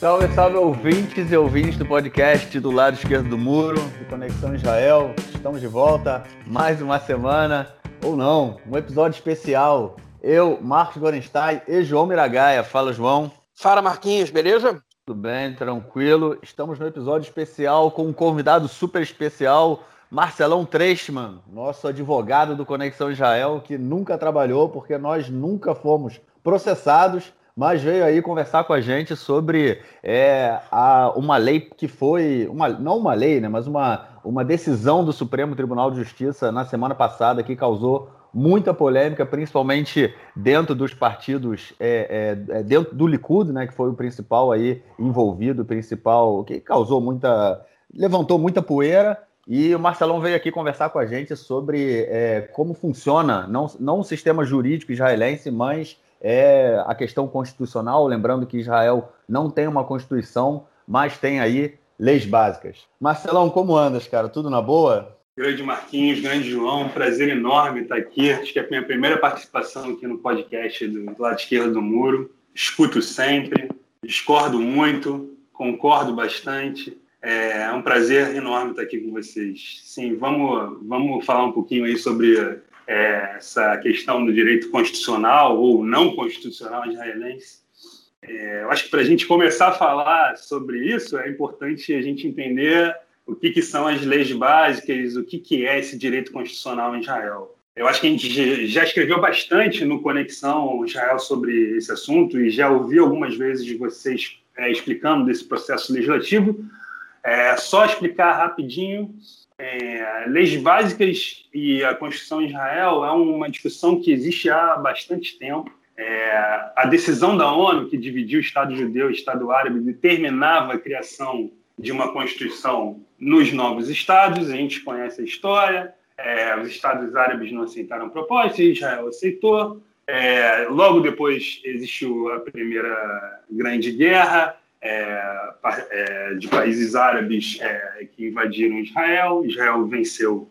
Salve, salve ouvintes e ouvintes do podcast do lado esquerdo do muro, do Conexão Israel. Estamos de volta, mais uma semana, ou não, um episódio especial. Eu, Marcos Gorenstein e João Miragaia. Fala, João. Fala, Marquinhos, beleza? Tudo bem, tranquilo. Estamos no episódio especial com um convidado super especial, Marcelão Treschmann, nosso advogado do Conexão Israel, que nunca trabalhou porque nós nunca fomos processados mas veio aí conversar com a gente sobre é, a, uma lei que foi, uma, não uma lei, né, mas uma, uma decisão do Supremo Tribunal de Justiça na semana passada que causou muita polêmica, principalmente dentro dos partidos, é, é, é dentro do Likud, né, que foi o principal aí envolvido, o principal, que causou muita, levantou muita poeira, e o Marcelão veio aqui conversar com a gente sobre é, como funciona, não, não o sistema jurídico israelense, mas é a questão constitucional, lembrando que Israel não tem uma constituição, mas tem aí leis básicas. Marcelão, como andas, cara? Tudo na boa? Grande Marquinhos, grande João, prazer enorme estar aqui. Acho que é a minha primeira participação aqui no podcast do lado esquerdo do muro. Escuto sempre, discordo muito, concordo bastante. É um prazer enorme estar aqui com vocês. Sim, vamos, vamos falar um pouquinho aí sobre é, essa questão do direito constitucional ou não constitucional israelense. É, eu acho que para a gente começar a falar sobre isso, é importante a gente entender o que, que são as leis básicas, o que, que é esse direito constitucional em Israel. Eu acho que a gente já escreveu bastante no Conexão Israel sobre esse assunto e já ouvi algumas vezes de vocês é, explicando desse processo legislativo. É só explicar rapidinho é, leis básicas e a Constituição de Israel é uma discussão que existe há bastante tempo. É, a decisão da ONU, que dividiu o Estado judeu e o Estado árabe, determinava a criação de uma Constituição nos novos Estados. A gente conhece a história. É, os Estados árabes não aceitaram a proposta, Israel aceitou. É, logo depois existiu a Primeira Grande Guerra é, é, de países árabes é, que invadiram Israel. Israel venceu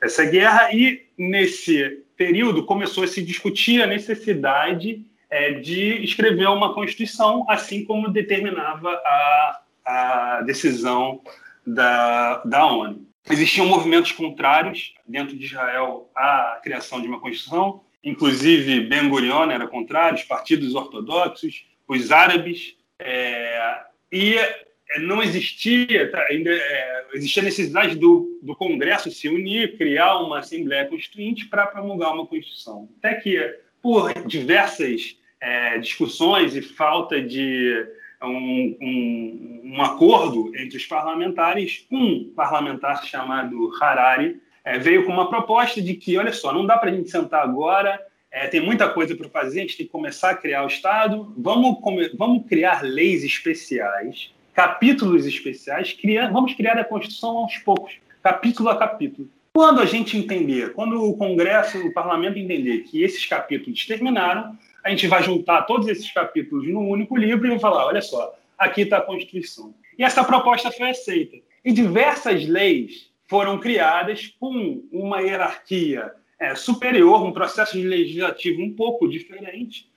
essa guerra e, nesse período, começou a se discutir a necessidade é, de escrever uma Constituição, assim como determinava a, a decisão da, da ONU. Existiam movimentos contrários dentro de Israel à criação de uma Constituição, inclusive Ben Gurion era contrário, os partidos ortodoxos, os árabes é, e é, não existia, tá, ainda é, existia a necessidade do, do Congresso se unir, criar uma Assembleia Constituinte para promulgar uma Constituição. Até que, por diversas é, discussões e falta de um, um, um, acordo entre os parlamentares, um parlamentar chamado Harari é, veio com uma proposta de que, olha só, não dá para a gente sentar agora é, tem muita coisa para fazer, a gente tem que começar a criar o Estado. Vamos, vamos criar leis especiais, capítulos especiais, criar, vamos criar a Constituição aos poucos, capítulo a capítulo. Quando a gente entender, quando o Congresso, o Parlamento entender que esses capítulos terminaram, a gente vai juntar todos esses capítulos num único livro e vai falar: olha só, aqui está a Constituição. E essa proposta foi aceita. E diversas leis foram criadas com uma hierarquia é, superior, um processo legislativo um pouco diferente,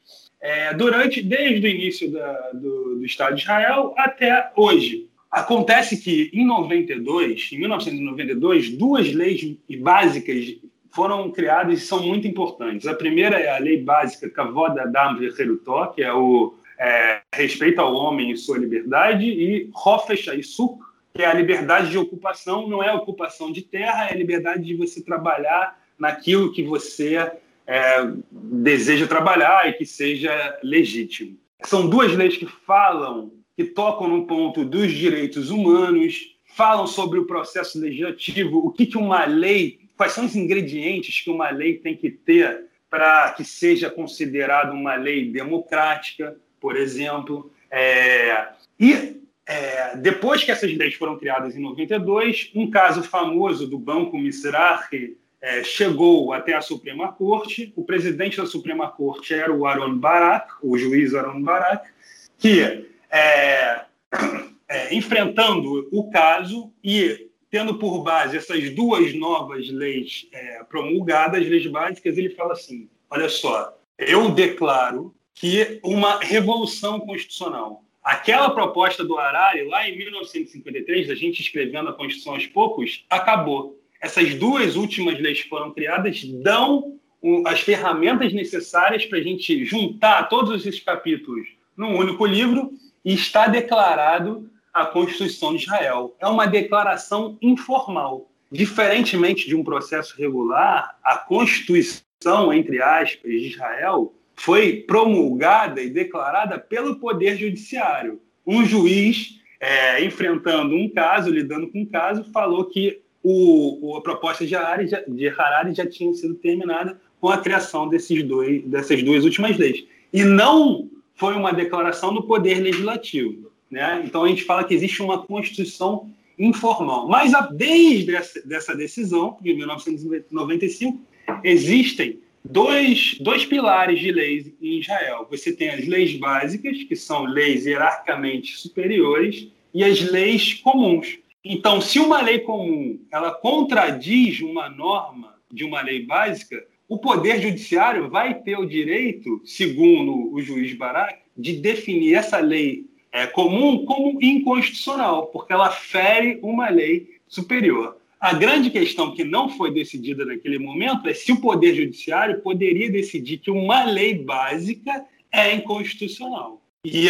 é, durante desde o início da, do, do Estado de Israel até hoje. Acontece que em 92, em 1992, duas leis básicas foram criadas e são muito importantes. A primeira é a lei básica Kavod Adam Vecherutó, que é o é, respeito ao homem e sua liberdade, e Hofesh Aisuk, que é a liberdade de ocupação, não é ocupação de terra, é a liberdade de você trabalhar naquilo que você é, deseja trabalhar e que seja legítimo. São duas leis que falam, que tocam no ponto dos direitos humanos, falam sobre o processo legislativo, o que, que uma lei, quais são os ingredientes que uma lei tem que ter para que seja considerada uma lei democrática, por exemplo. É, e é, depois que essas leis foram criadas em 92, um caso famoso do Banco Mizrahi é, chegou até a Suprema Corte. O presidente da Suprema Corte era o Aaron Barak, o juiz Aaron Barak, que, é, é, enfrentando o caso e tendo por base essas duas novas leis é, promulgadas, leis básicas, ele fala assim: olha só, eu declaro que uma revolução constitucional, Aquela proposta do Harari, lá em 1953, da gente escrevendo a Constituição aos poucos, acabou. Essas duas últimas leis que foram criadas dão as ferramentas necessárias para a gente juntar todos esses capítulos num único livro e está declarado a Constituição de Israel. É uma declaração informal. Diferentemente de um processo regular, a Constituição, entre aspas, de Israel foi promulgada e declarada pelo Poder Judiciário. Um juiz, é, enfrentando um caso, lidando com um caso, falou que o, a proposta de Harari, já, de Harari já tinha sido terminada com a criação desses dois, dessas duas últimas leis. E não foi uma declaração do Poder Legislativo. Né? Então a gente fala que existe uma Constituição informal. Mas desde essa dessa decisão, de 1995, existem dois, dois pilares de leis em Israel. Você tem as leis básicas, que são leis hierarquicamente superiores, e as leis comuns. Então, se uma lei comum ela contradiz uma norma de uma lei básica, o poder judiciário vai ter o direito, segundo o juiz Barak, de definir essa lei é, comum como inconstitucional, porque ela fere uma lei superior. A grande questão que não foi decidida naquele momento é se o Poder Judiciário poderia decidir que uma lei básica é inconstitucional. E,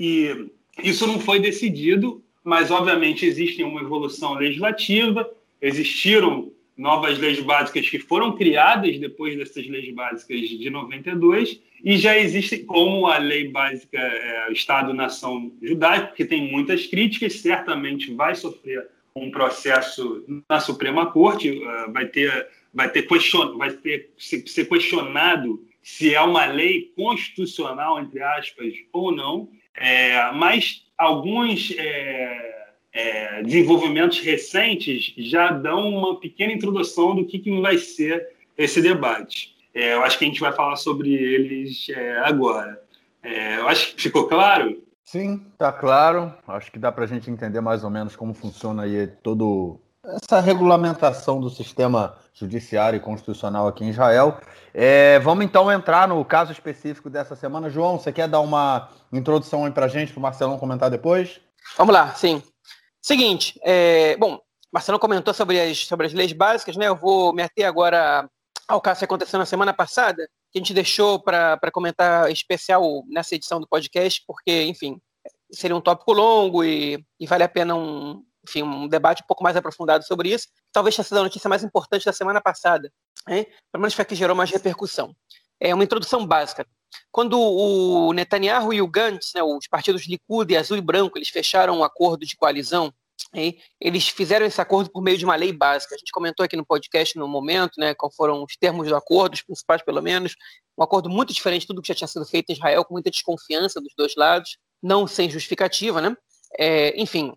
e isso não foi decidido, mas obviamente existe uma evolução legislativa, existiram novas leis básicas que foram criadas depois dessas leis básicas de 92 e já existe como a lei básica é, Estado-nação judaico, que tem muitas críticas, certamente vai sofrer um processo na Suprema Corte, uh, vai ter, vai ter, question, vai ter ser questionado se é uma lei constitucional, entre aspas, ou não, é, mas alguns é, é, desenvolvimentos recentes já dão uma pequena introdução do que, que vai ser esse debate. É, eu acho que a gente vai falar sobre eles é, agora. É, eu acho que ficou claro Sim, tá claro. Acho que dá para a gente entender mais ou menos como funciona aí todo essa regulamentação do sistema judiciário e constitucional aqui em Israel. É, vamos então entrar no caso específico dessa semana. João, você quer dar uma introdução aí para gente, para o Marcelão comentar depois? Vamos lá, sim. Seguinte, é, bom, Marcelão comentou sobre as, sobre as leis básicas, né? Eu vou me ater agora ao caso que aconteceu na semana passada, que a gente deixou para comentar especial nessa edição do podcast, porque, enfim, seria um tópico longo e, e vale a pena um, enfim, um debate um pouco mais aprofundado sobre isso. Talvez tenha sido a notícia mais importante da semana passada, hein? pelo menos foi a que gerou mais repercussão. É uma introdução básica. Quando o Netanyahu e o Gantz, né, os partidos Likud e Azul e Branco, eles fecharam um acordo de coalizão eles fizeram esse acordo por meio de uma lei básica. A gente comentou aqui no podcast no momento, né, qual foram os termos do acordo, os principais pelo menos. Um acordo muito diferente de tudo que já tinha sido feito em Israel, com muita desconfiança dos dois lados, não sem justificativa, né? É, enfim,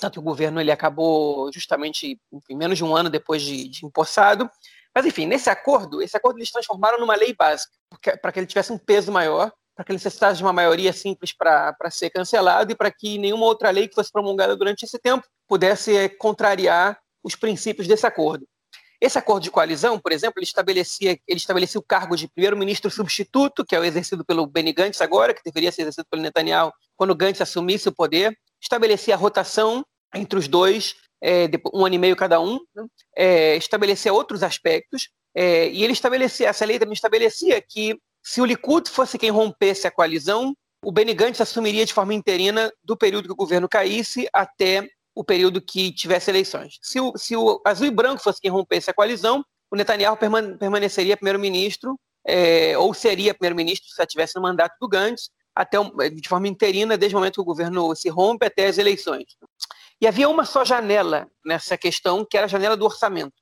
tanto que o governo ele acabou justamente enfim, menos de um ano depois de, de empossado. Mas enfim, nesse acordo, esse acordo eles transformaram numa lei básica, para que ele tivesse um peso maior para que ele necessitasse de uma maioria simples para ser cancelado e para que nenhuma outra lei que fosse promulgada durante esse tempo pudesse eh, contrariar os princípios desse acordo. Esse acordo de coalizão, por exemplo, ele estabelecia, ele estabelecia o cargo de primeiro-ministro substituto, que é o exercido pelo Benny Gantz agora, que deveria ser exercido pelo Netanyahu quando Gantz assumisse o poder, estabelecia a rotação entre os dois, é, um ano e meio cada um, é, estabelecia outros aspectos, é, e ele estabelecia, essa lei também estabelecia que se o Likud fosse quem rompesse a coalizão, o Benny Gantz assumiria de forma interina do período que o governo caísse até o período que tivesse eleições. Se o, se o Azul e Branco fosse quem rompesse a coalizão, o Netanyahu permaneceria primeiro-ministro, é, ou seria primeiro-ministro se estivesse no mandato do Gantz, até de forma interina, desde o momento que o governo se rompe até as eleições. E havia uma só janela nessa questão, que era a janela do orçamento.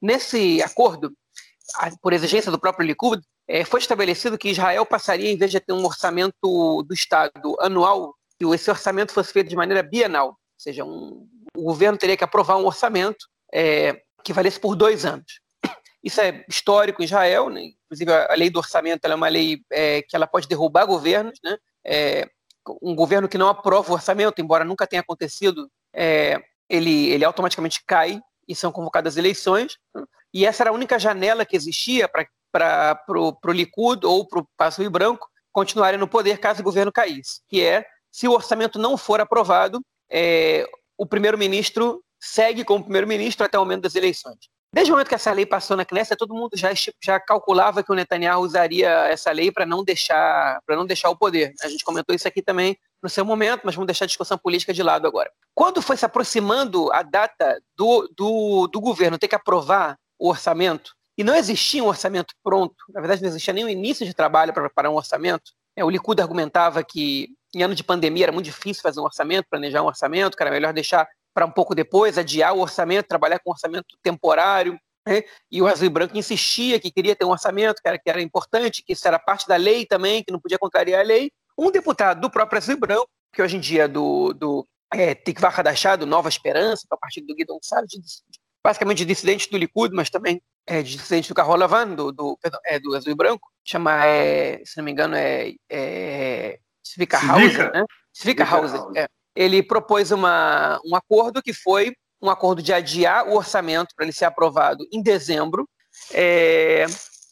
Nesse acordo, por exigência do próprio Likud, é, foi estabelecido que Israel passaria, em vez de ter um orçamento do Estado anual, que esse orçamento fosse feito de maneira bienal, ou seja, um, o governo teria que aprovar um orçamento é, que valesse por dois anos. Isso é histórico em Israel, né? inclusive a lei do orçamento é uma lei é, que ela pode derrubar governos, né? É, um governo que não aprova o orçamento, embora nunca tenha acontecido, é, ele, ele automaticamente cai e são convocadas eleições. Né? E essa era a única janela que existia para o Likud ou para o Passo Rio Branco continuarem no poder caso o governo caísse, que é se o orçamento não for aprovado, é, o primeiro-ministro segue como primeiro-ministro até o momento das eleições. Desde o momento que essa lei passou na Knesset, todo mundo já, já calculava que o Netanyahu usaria essa lei para não deixar para não deixar o poder. A gente comentou isso aqui também no seu momento, mas vamos deixar a discussão política de lado agora. Quando foi se aproximando a data do, do, do governo ter que aprovar o orçamento, e não existia um orçamento pronto, na verdade não existia nem o início de trabalho para preparar um orçamento, é, o Likud argumentava que em ano de pandemia era muito difícil fazer um orçamento, planejar um orçamento, que era melhor deixar para um pouco depois, adiar o orçamento, trabalhar com orçamento temporário. Né? E o Azul e Branco insistia que queria ter um orçamento, que era, que era importante, que isso era parte da lei também, que não podia contrariar a lei. Um deputado do próprio Azul e Branco, que hoje em dia é do, do é, Tikva Hadashah, do Nova Esperança, que é o partido do Guidon Salles, basicamente dissidente do Likud, mas também é, dissidente do Carro Lavan, do, do, é, do Azul e Branco, chama, é, se não me engano, é, é Civica House, né? Civica House, é ele propôs uma, um acordo que foi um acordo de adiar o orçamento para ele ser aprovado em dezembro, é,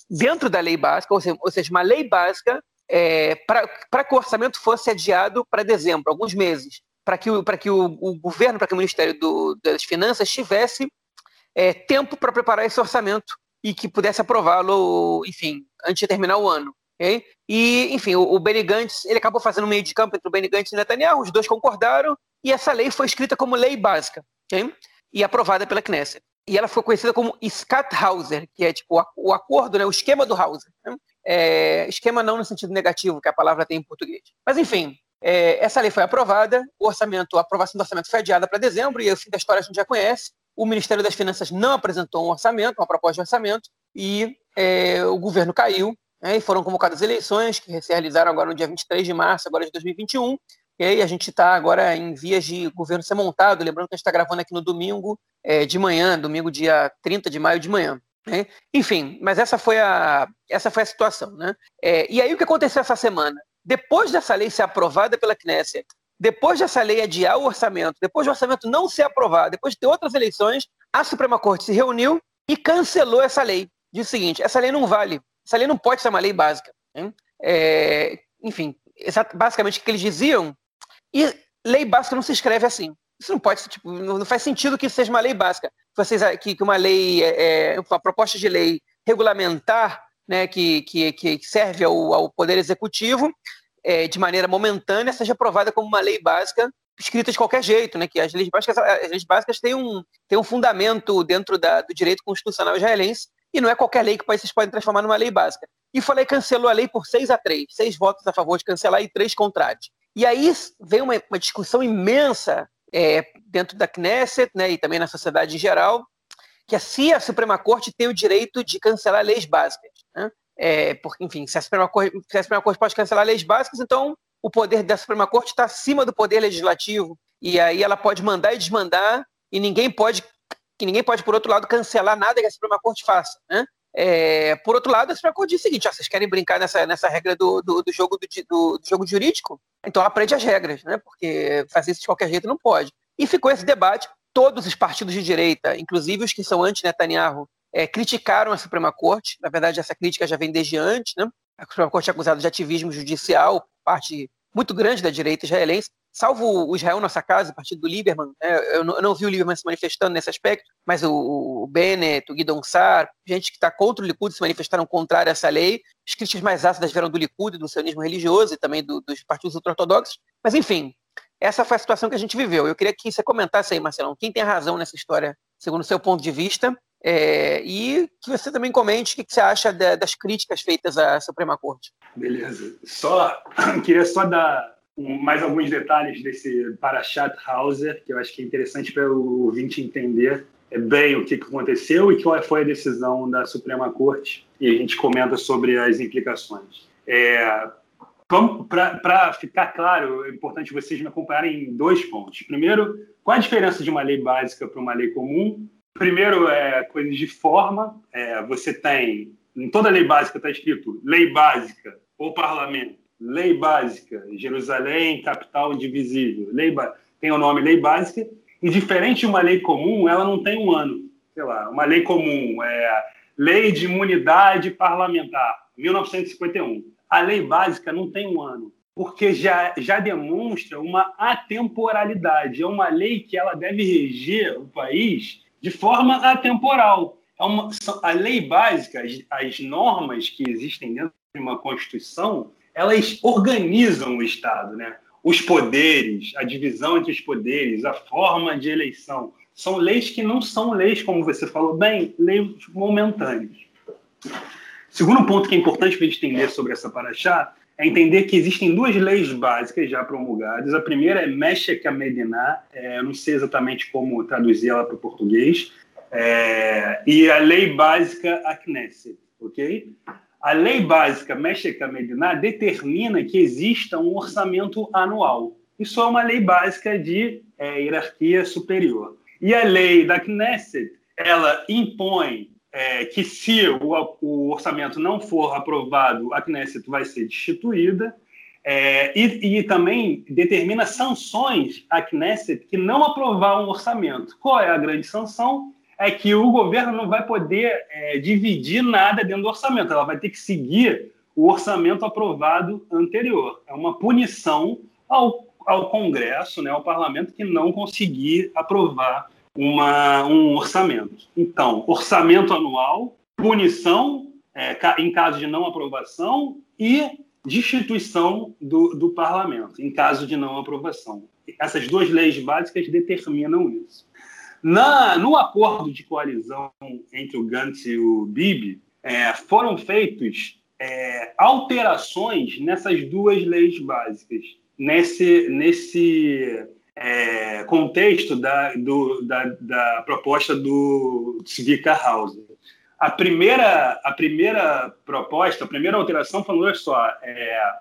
dentro da lei básica, ou seja, ou seja uma lei básica é, para que o orçamento fosse adiado para dezembro, alguns meses, para que, o, que o, o governo, para que o Ministério do, das Finanças tivesse é, tempo para preparar esse orçamento e que pudesse aprová-lo, enfim, antes de terminar o ano. Okay? E, enfim, o, o Benny Gantz, ele acabou fazendo um meio de campo entre o Benny Gantz e Netanyahu, os dois concordaram, e essa lei foi escrita como lei básica, okay? e aprovada pela Knesset. E ela foi conhecida como Scat Hauser, que é tipo o acordo, né, o esquema do Hauser. Né? É, esquema não no sentido negativo que a palavra tem em português. Mas, enfim, é, essa lei foi aprovada, o orçamento, a aprovação do orçamento foi adiada para dezembro, e o fim da história a gente já conhece. O Ministério das Finanças não apresentou um orçamento, uma proposta de orçamento, e é, o governo caiu, né, e foram convocadas eleições, que se realizaram agora no dia 23 de março agora de 2021, e aí a gente está agora em vias de governo ser montado, lembrando que a gente está gravando aqui no domingo é, de manhã, domingo dia 30 de maio de manhã. Né? Enfim, mas essa foi a, essa foi a situação. Né? É, e aí o que aconteceu essa semana? Depois dessa lei ser aprovada pela Knesset, depois dessa lei adiar o orçamento, depois do orçamento não ser aprovado, depois de ter outras eleições, a Suprema Corte se reuniu e cancelou essa lei. Diz o seguinte: essa lei não vale, essa lei não pode ser uma lei básica. É, enfim, basicamente o que eles diziam, e lei básica não se escreve assim. Isso não pode, tipo, não faz sentido que seja uma lei básica. Vocês, que, que uma lei, é, é, uma proposta de lei regulamentar, né, que, que, que serve ao, ao Poder Executivo, é, de maneira momentânea, seja aprovada como uma lei básica escrita de qualquer jeito, né? Que as leis básicas, as leis básicas têm um, têm um fundamento dentro da, do direito constitucional israelense e não é qualquer lei que vocês podem transformar numa lei básica. E falei cancelou a lei por 6 a 3, seis votos a favor de cancelar e três contrários. E aí vem uma, uma discussão imensa é, dentro da Knesset né, e também na sociedade em geral, que se a Suprema Corte tem o direito de cancelar leis básicas. Né? É, porque, enfim, se a, Suprema Corte, se a Suprema Corte pode cancelar leis básicas, então o poder da Suprema Corte está acima do poder legislativo. E aí ela pode mandar e desmandar, e ninguém pode que ninguém pode, por outro lado, cancelar nada que a Suprema Corte faça. Né? É, por outro lado, a Suprema Corte diz o seguinte: ó, vocês querem brincar nessa, nessa regra do, do, do jogo do, do, jogo jurídico? Então aprende as regras, né? porque fazer isso de qualquer jeito não pode. E ficou esse debate. Todos os partidos de direita, inclusive os que são anti-Netanyahu, é, criticaram a Suprema Corte. Na verdade, essa crítica já vem desde antes. Né? A Suprema Corte é acusada de ativismo judicial, parte muito grande da direita israelense salvo o Israel Nossa Casa, o partido do Lieberman, né, eu, não, vi o Lieberman se manifestando nesse aspecto, mas o, o Bennett, o Guidon Sar, gente que está contra o Likud se manifestaram contrário a essa lei. As críticas mais ácidas vieram do Likud, do sionismo religioso e também do, dos partidos ultra-ortodoxos. Mas, enfim, essa foi a situação que a gente viveu. Eu queria que você comentasse aí, Marcelão, quem tem razão nessa história, segundo o seu ponto de vista, é, e que você também comente o que, que você acha de, das críticas feitas à Suprema Corte. Beleza. Só queria só dar mais alguns detalhes desse Parashat Hauser, que eu acho que é interessante para o ouvinte entender bem o que aconteceu e qual foi a decisão da Suprema Corte, e a gente comenta sobre as implicações. É, para ficar claro, é importante vocês me acompanharem em dois pontos. Primeiro, qual a diferença de uma lei básica para uma lei comum? Primeiro, é coisas de forma. É, você tem, em toda lei básica está escrito lei básica ou parlamento Lei Básica, Jerusalém, capital indivisível. Lei tem o nome Lei Básica, e diferente de uma lei comum, ela não tem um ano. Sei lá, uma lei comum é Lei de Imunidade Parlamentar, 1951. A lei básica não tem um ano. porque já, já demonstra uma atemporalidade. É uma lei que ela deve reger o país de forma atemporal. É uma, a lei básica, as, as normas que existem dentro de uma Constituição, elas organizam o Estado, né? Os poderes, a divisão entre os poderes, a forma de eleição, são leis que não são leis, como você falou bem, leis momentâneas. Segundo ponto que é importante para a gente entender sobre essa paraxá é entender que existem duas leis básicas já promulgadas. A primeira é Meshek Amediná, é, eu não sei exatamente como traduzir ela para o português, é, e a lei básica a Knesset, ok? A lei básica Meshek Amediná determina que exista um orçamento anual. Isso é uma lei básica de é, hierarquia superior. E a lei da Knesset, ela impõe é, que se o, o, orçamento não for aprovado, a Knesset vai ser destituída, é, e, e, também determina sanções à Knesset que não aprovar um orçamento. Qual é a grande sanção? É que o governo não vai poder é, dividir nada dentro do orçamento, ela vai ter que seguir o orçamento aprovado anterior. É uma punição ao, ao Congresso, né, ao parlamento, que não conseguir aprovar uma, um orçamento. Então, orçamento anual, punição é, em caso de não aprovação e destituição do, do parlamento, em caso de não aprovação. Essas duas leis básicas determinam isso. Na, no acordo de coalizão entre o Gantz e o Bibi, é, foram feitos é, alterações nessas duas leis básicas, nesse, nesse é, contexto da, do, da, da, proposta do Zvika Hauser. A primeira, a primeira proposta, a primeira alteração falou, só, é,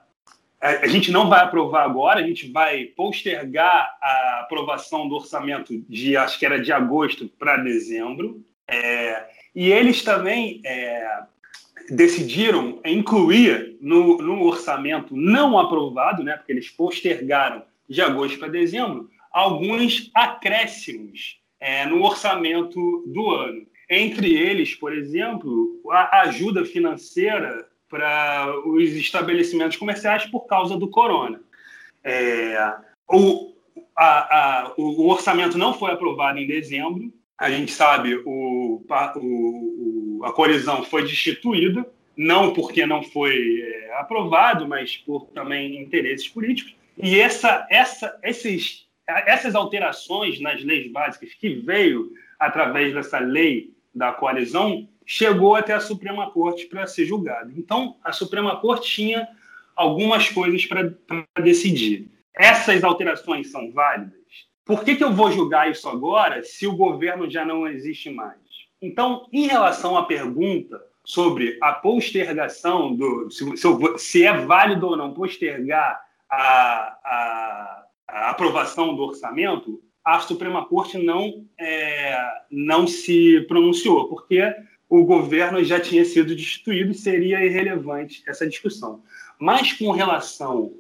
a gente não vai aprovar agora, a gente vai postergar a aprovação do orçamento de, acho que era de agosto para dezembro, é, e eles também é, decidiram incluir no, no orçamento não aprovado, né, porque eles postergaram de agosto para dezembro, alguns acréscimos é, no orçamento do ano. Entre eles, por exemplo, a ajuda financeira para os estabelecimentos comerciais por causa do corona. É, o, a, a, o, orçamento não foi aprovado em dezembro. A gente sabe o, o a colisão foi destituída, não porque não foi é, aprovado, mas por também interesses políticos. E essa, essa, esses, essas alterações nas leis básicas que veio através dessa lei da coalizão chegou até a Suprema Corte para ser julgado. Então, a Suprema Corte tinha algumas coisas para decidir. Essas alterações são válidas? Por que, que eu vou julgar isso agora se o governo já não existe mais? Então, em relação à pergunta sobre a postergação do se, se, se é válido ou não postergar a, a, a aprovação do orçamento, a Suprema Corte não, é, não se pronunciou, porque o governo já tinha sido destituído e seria irrelevante essa discussão. Mas com relação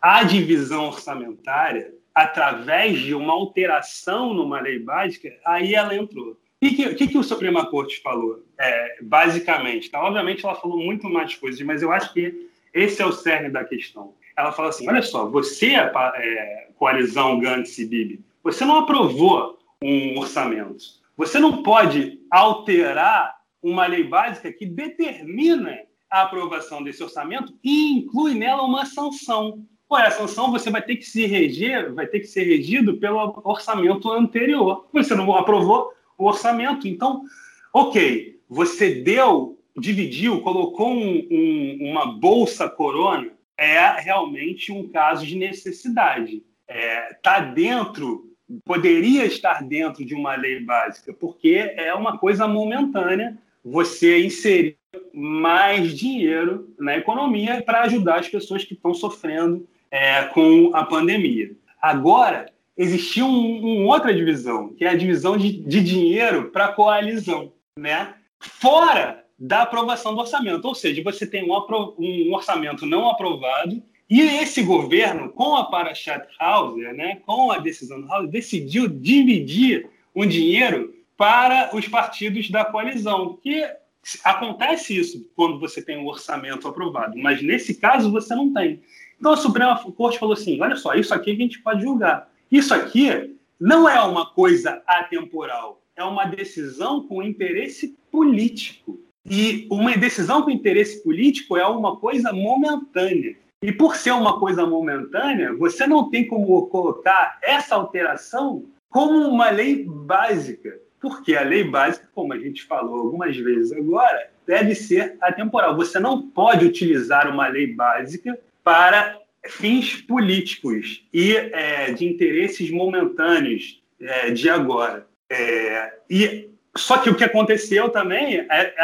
à divisão orçamentária, através de uma alteração numa lei básica, aí ela entrou. O que, que, que, o Suprema Corte falou? É, basicamente, tá? obviamente ela falou muito mais coisas, mas eu acho que esse é o cerne da questão ela fala assim: olha só, você, é, coalizão Gantz e Bibi, você não aprovou um orçamento. Você não pode alterar uma lei básica que determina a aprovação desse orçamento e inclui nela uma sanção. Qual é a sanção? Você vai ter que se reger, vai ter que ser regido pelo orçamento anterior. Você não aprovou o orçamento, então, ok, você deu, dividiu, colocou um, um, uma bolsa corona é realmente um caso de necessidade. Está é, tá dentro, poderia estar dentro de uma lei básica, porque é uma coisa momentânea você inserir mais dinheiro na economia para ajudar as pessoas que estão sofrendo é, com a pandemia. Agora, existia uma um outra divisão, que é a divisão de, de dinheiro para coalizão. Né? Fora da aprovação do orçamento. Ou seja, você tem um, um orçamento não aprovado e esse governo, com a Parashat Hauser, né, com a decisão do Hauser, decidiu dividir um dinheiro para os partidos da coalizão, que acontece isso quando você tem um orçamento aprovado, mas nesse caso você não tem. Então a Suprema Corte falou assim: olha só, isso aqui a gente pode julgar. Isso aqui não é uma coisa atemporal, é uma decisão com interesse político. E uma decisão com interesse político é uma coisa momentânea. E por ser uma coisa momentânea, você não tem como colocar essa alteração como uma lei básica. Porque a lei básica, como a gente falou algumas vezes agora, deve ser atemporal. Você não pode utilizar uma lei básica para fins políticos e é, de interesses momentâneos é, de agora. É, e só que o que aconteceu também, é, é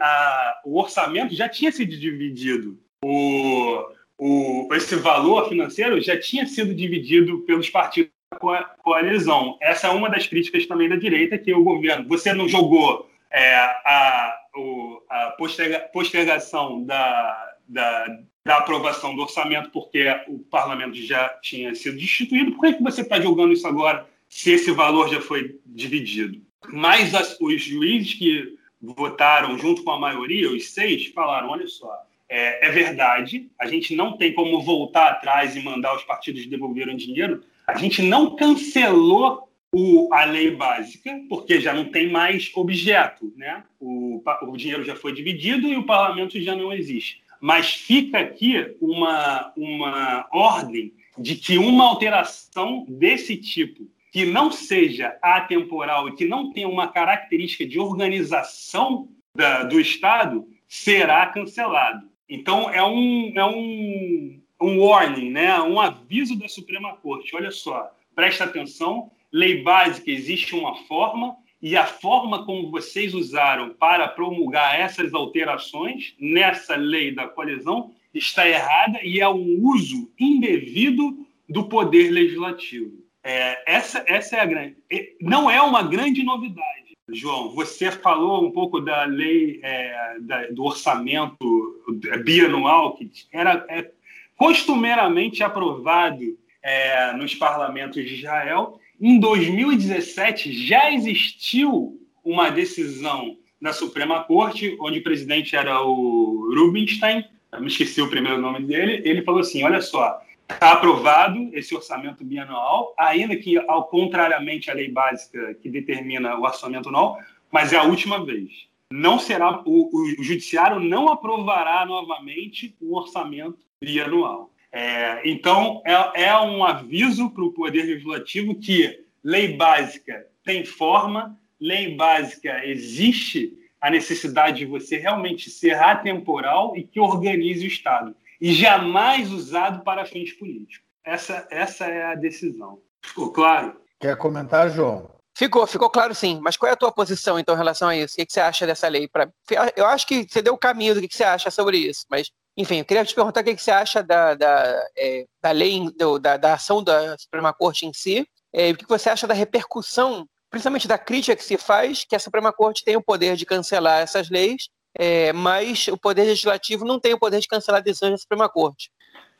a, o orçamento já tinha sido dividido. O, o, esse valor financeiro já tinha sido dividido pelos partidos da coalizão. Essa é uma das críticas também da direita, que o governo, você não jogou é, a, o, a posterga, postergação da, da, da, aprovação do orçamento porque o parlamento já tinha sido destituído. Por que, que você está jogando isso agora se esse valor já foi dividido? Mas as, os juízes que votaram junto com a maioria, os seis, falaram: olha só, é, é, verdade, a gente não tem como voltar atrás e mandar os partidos devolverem dinheiro. A gente não cancelou o, a lei básica, porque já não tem mais objeto, né? O, o dinheiro já foi dividido e o parlamento já não existe. Mas fica aqui uma, uma ordem de que uma alteração desse tipo que não seja atemporal e que não tenha uma característica de organização da, do Estado será cancelado. Então, é um, é um, um warning, né? um aviso da Suprema Corte. Olha só, presta atenção, lei básica existe uma forma, e a forma como vocês usaram para promulgar essas alterações nessa lei da coalizão está errada e é um uso indevido do poder legislativo. É, essa, essa é a grande. Não é uma grande novidade, João. Você falou um pouco da lei é, da, do orçamento bianual, que era é, costumeiramente aprovado é, nos parlamentos de Israel. Em 2017, já existiu uma decisão da Suprema Corte, onde o presidente era o Rubinstein, eu me esqueci o primeiro nome dele, ele falou assim: olha só, Está aprovado esse orçamento bianual, ainda que, ao contrariamente à lei básica que determina o orçamento anual, mas é a última vez. Não será o, o judiciário não aprovará novamente o orçamento bianual. É, então é, é um aviso para o poder legislativo que lei básica tem forma, lei básica existe a necessidade de você realmente ser atemporal e que organize o Estado e jamais usado para fins políticos. Essa, essa é a decisão. Ficou claro? Quer comentar, João? Ficou, ficou claro sim. Mas qual é a tua posição, então, em relação a isso? O que, você acha dessa lei? Pra... Eu acho que você deu o caminho do que, você acha sobre isso. Mas, enfim, eu queria te perguntar o que, você acha da, da, é, da lei, do, da, da, ação da Suprema Corte em si, é, o que você acha da repercussão, principalmente da crítica que se faz, que a Suprema Corte tem o poder de cancelar essas leis é, mas o Poder Legislativo não tem o poder de cancelar decisões da Suprema Corte.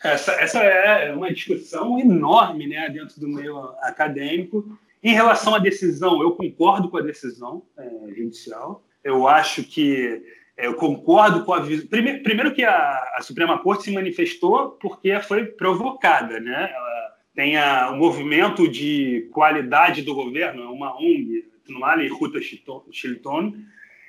Essa, essa é uma discussão enorme né, dentro do meio acadêmico. Em relação à decisão, eu concordo com a decisão é, judicial. Eu acho que eu concordo com a primeiro, primeiro que a, a, Suprema Corte se manifestou porque foi provocada, né? Ela tem a, o movimento de qualidade do governo, uma ONG, Tunali Ruta Chilton,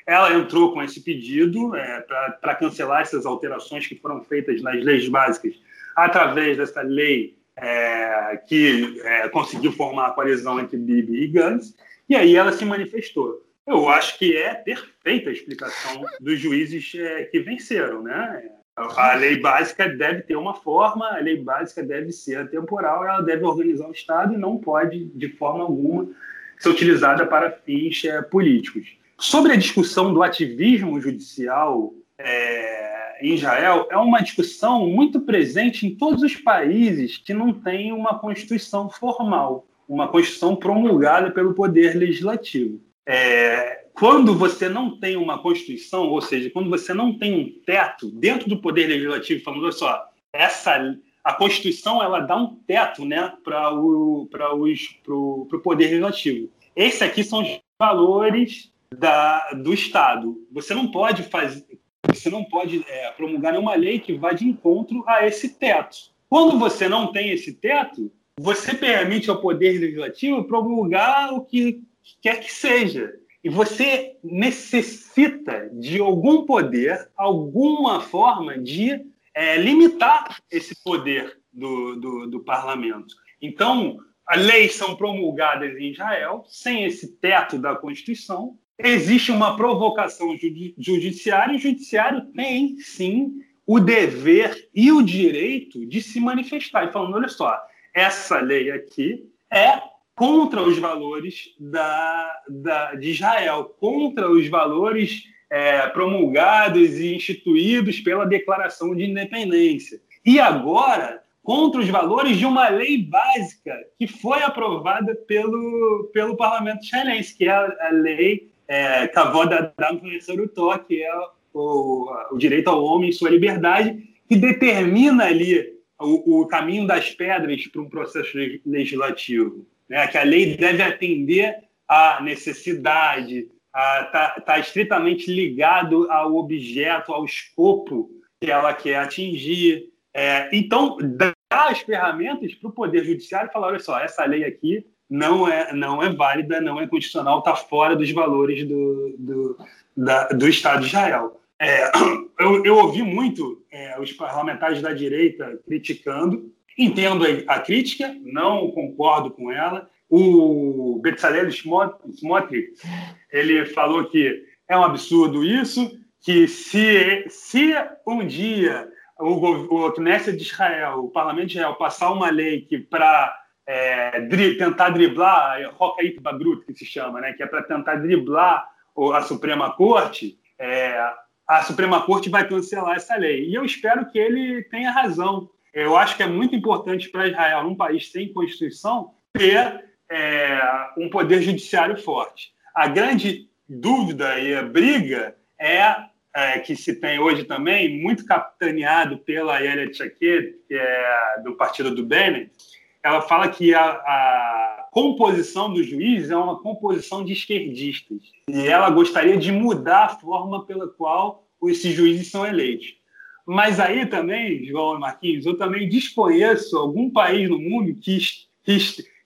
ela entrou com esse pedido é, para cancelar essas alterações que foram feitas nas leis básicas através dessa lei é, que é, conseguiu formar a coalizão entre Bibi e Gantz, e aí ela se manifestou. Eu acho que é perfeita a explicação dos juízes é, que venceram. Né? A lei básica deve ter uma forma, a lei básica deve ser atemporal, ela deve organizar o Estado e não pode, de forma alguma, ser utilizada para fins é, políticos. Sobre a discussão do ativismo judicial é, em Israel, é uma discussão muito presente em todos os países que não têm uma constituição formal, uma constituição promulgada pelo poder legislativo. É, quando você não tem uma constituição, ou seja, quando você não tem um teto dentro do poder legislativo, falando só, essa a Constituição ela dá um teto né, para o, o poder legislativo. Esses aqui são os valores da, do Estado. Você não pode fazer, você não pode é, promulgar nenhuma lei que vá de encontro a esse teto. Quando você não tem esse teto, você permite ao Poder Legislativo promulgar o que quer que seja. E você necessita de algum poder, alguma forma de é, limitar esse poder do, do, do parlamento. Então, as leis são promulgadas em Israel sem esse teto da Constituição. Existe uma provocação judiciária e o judiciário tem, sim, o dever e o direito de se manifestar. E falando, olha só, essa lei aqui é contra os valores da, da, de Israel, contra os valores é, promulgados e instituídos pela Declaração de Independência. E agora, contra os valores de uma lei básica que foi aprovada pelo, pelo parlamento israelense, que é a, a lei é, Kavod Adam que é o, o direito ao homem e sua liberdade, que determina ali o, o caminho das pedras para um processo legislativo. Né? Que a lei deve atender à necessidade, está tá estritamente ligado ao objeto, ao escopo que ela quer atingir. É, então, dá as ferramentas para o Poder Judiciário falar: olha só, essa lei aqui não é, não é válida, não é constitucional, está fora dos valores do, do, da, do Estado de Israel. É, eu, eu, ouvi muito é, os parlamentares da direita criticando, entendo a, crítica, não concordo com ela, o Bezalel Smotrich, ele falou que é um absurdo isso, que se, se um dia o, o Knesset de Israel, o Parlamento de Israel, passar uma lei que para é, dri, tentar driblar, Rocaíto Bagrut, que se chama, né, que é para tentar driblar a Suprema Corte, é, a Suprema Corte vai cancelar essa lei. E eu espero que ele tenha razão. Eu acho que é muito importante para Israel, num país sem Constituição, ter é, um poder judiciário forte. A grande dúvida e a briga é, é, que se tem hoje também, muito capitaneado pela Yelia Tchaked, que é do partido do Bennett, ela fala que a, a composição do juiz é uma composição de esquerdistas. E ela gostaria de mudar a forma pela qual esses juízes são eleitos. Mas aí também, João Marquinhos, eu também desconheço algum país no mundo que,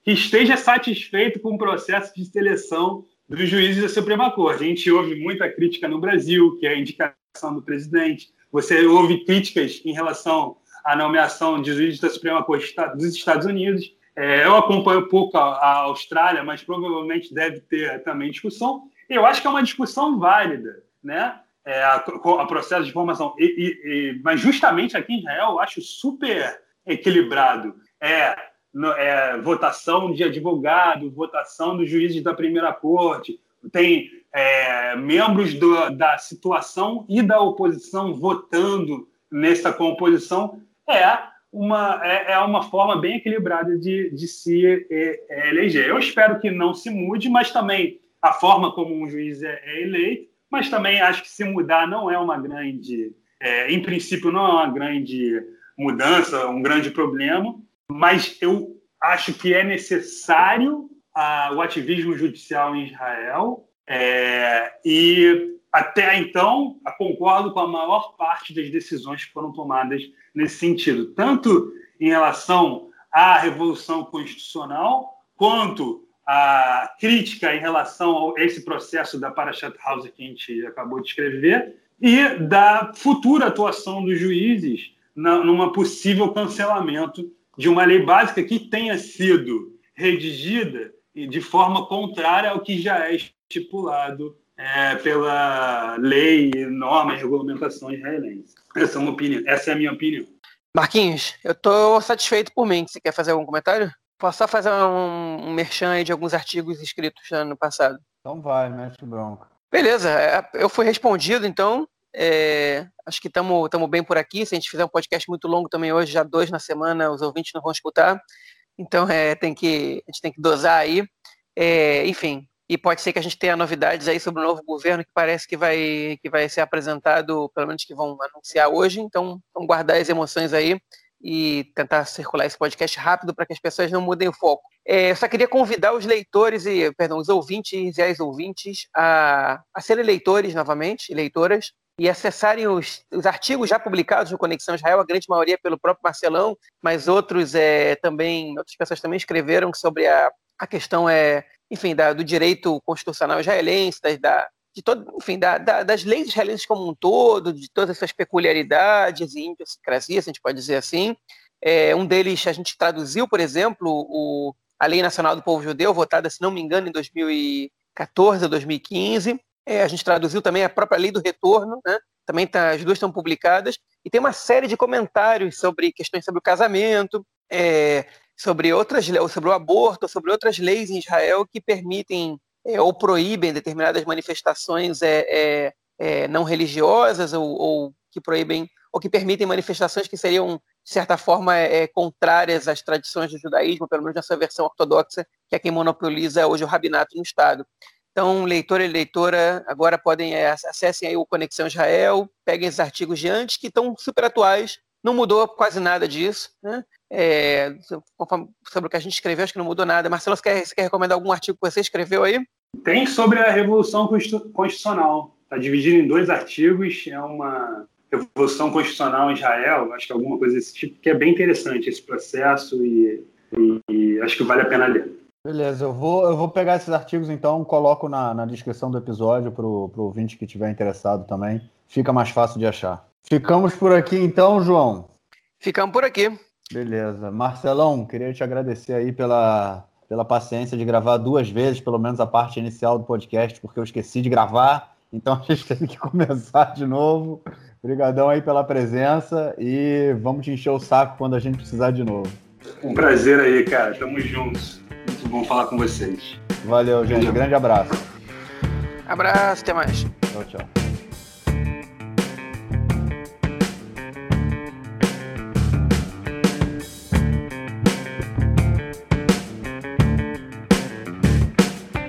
esteja satisfeito com o processo de seleção dos juízes da Suprema Corte. A gente ouve muita crítica no Brasil, que é a indicação do presidente. Você ouve críticas em relação à nomeação de juízes da Suprema Corte dos Estados Unidos. É, eu acompanho pouco a, Austrália, mas provavelmente deve ter também discussão. Eu acho que é uma discussão válida, né? É, a, a, processo de formação. E, e, e, mas justamente aqui em Israel eu acho super equilibrado. É, é, votação de advogado, votação dos juízes da primeira corte, tem é, membros do, da situação e da oposição votando nessa composição, é uma, é, é uma forma bem equilibrada de, de se é, é eleger. Eu espero que não se mude, mas também a forma como um juiz é, é eleito, mas também acho que se mudar não é uma grande, é, em princípio, não é uma grande mudança, um grande problema, mas eu acho que é necessário ah, o ativismo judicial em Israel é, e até então concordo com a maior parte das decisões que foram tomadas nesse sentido, tanto em relação à revolução constitucional quanto a crítica em relação a esse processo da Parashat House que a gente acabou de escrever e da futura atuação dos juízes na, numa possível cancelamento de uma lei básica que tenha sido redigida de forma contrária ao que já é estipulado é, pela lei, norma e regulamentação israelense. Essa é, uma opinião, essa é a minha opinião. Marquinhos, eu estou satisfeito por mim. Você quer fazer algum comentário? Posso só fazer um, um merchan aí de alguns artigos escritos ano passado? Então vai, mexe bronca. Beleza, é, eu fui respondido, então. É, acho que estamos bem por aqui. Se a gente fizer um podcast muito longo também hoje, já dois na semana, os ouvintes não vão escutar. Então é, tem que, a gente tem que dosar aí. É, enfim, e pode ser que a gente tenha novidades aí sobre o novo governo que parece que vai, que vai ser apresentado, pelo menos que vão anunciar hoje. Então, vamos guardar as emoções aí e tentar circular esse podcast rápido para que as pessoas não mudem o foco. É, eu só queria convidar os leitores e, perdão, os ouvintes e as ouvintes a, a serem leitores novamente, leitoras, e acessarem os, os artigos já publicados no Conexão Israel, a grande maioria pelo próprio Marcelão, mas outros é, também, outras pessoas também escreveram sobre a, a questão é, enfim, da, do direito constitucional israelense, da, da de todo, enfim, da, da, das leis israelenses como um todo, de todas essas peculiaridades e idiosincrasias, a gente pode dizer assim. É, um deles a gente traduziu, por exemplo, o, a Lei Nacional do Povo Judeu, votada, se não me engano, em 2014 ou 2015. É, a gente traduziu também a própria Lei do Retorno, né? também tá, as duas estão publicadas, e tem uma série de comentários sobre questões sobre o casamento, é, sobre outras sobre o aborto, sobre outras leis em Israel que permitem é, ou proíbem determinadas manifestações é, é, é, não religiosas ou, ou, que proíbem ou que permitem manifestações que seriam de certa forma é, contrárias às tradições do judaísmo, pelo menos na sua versão ortodoxa, que é quem monopoliza hoje o rabinato no Estado. Então, leitor e leitora agora podem é, acessem aí o Conexão Israel, peguem esses artigos de antes que estão super atuais. Não mudou quase nada disso, né? É, sobre o que a gente escreveu, acho que não mudou nada. Marcelo, você quer, você quer recomendar algum artigo que você escreveu aí? Tem sobre a Revolução Constitucional. Está dividido em dois artigos. É uma Revolução Constitucional em Israel, acho que alguma coisa desse tipo, que é bem interessante esse processo e, e, e acho que vale a pena ler. Beleza, eu vou, eu vou pegar esses artigos então, coloco na, na descrição do episódio para o ouvinte que estiver interessado também. Fica mais fácil de achar. Ficamos por aqui então, João. Ficamos por aqui. Beleza. Marcelão, queria te agradecer aí pela, pela paciência de gravar duas vezes, pelo menos a parte inicial do podcast, porque eu esqueci de gravar, então a gente teve que começar de novo. Obrigadão aí pela presença e vamos te encher o saco quando a gente precisar de novo. Um prazer aí, cara. Tamo juntos. Muito bom falar com vocês. Valeu, gente. Grande abraço. Abraço, até mais. Tchau, tchau.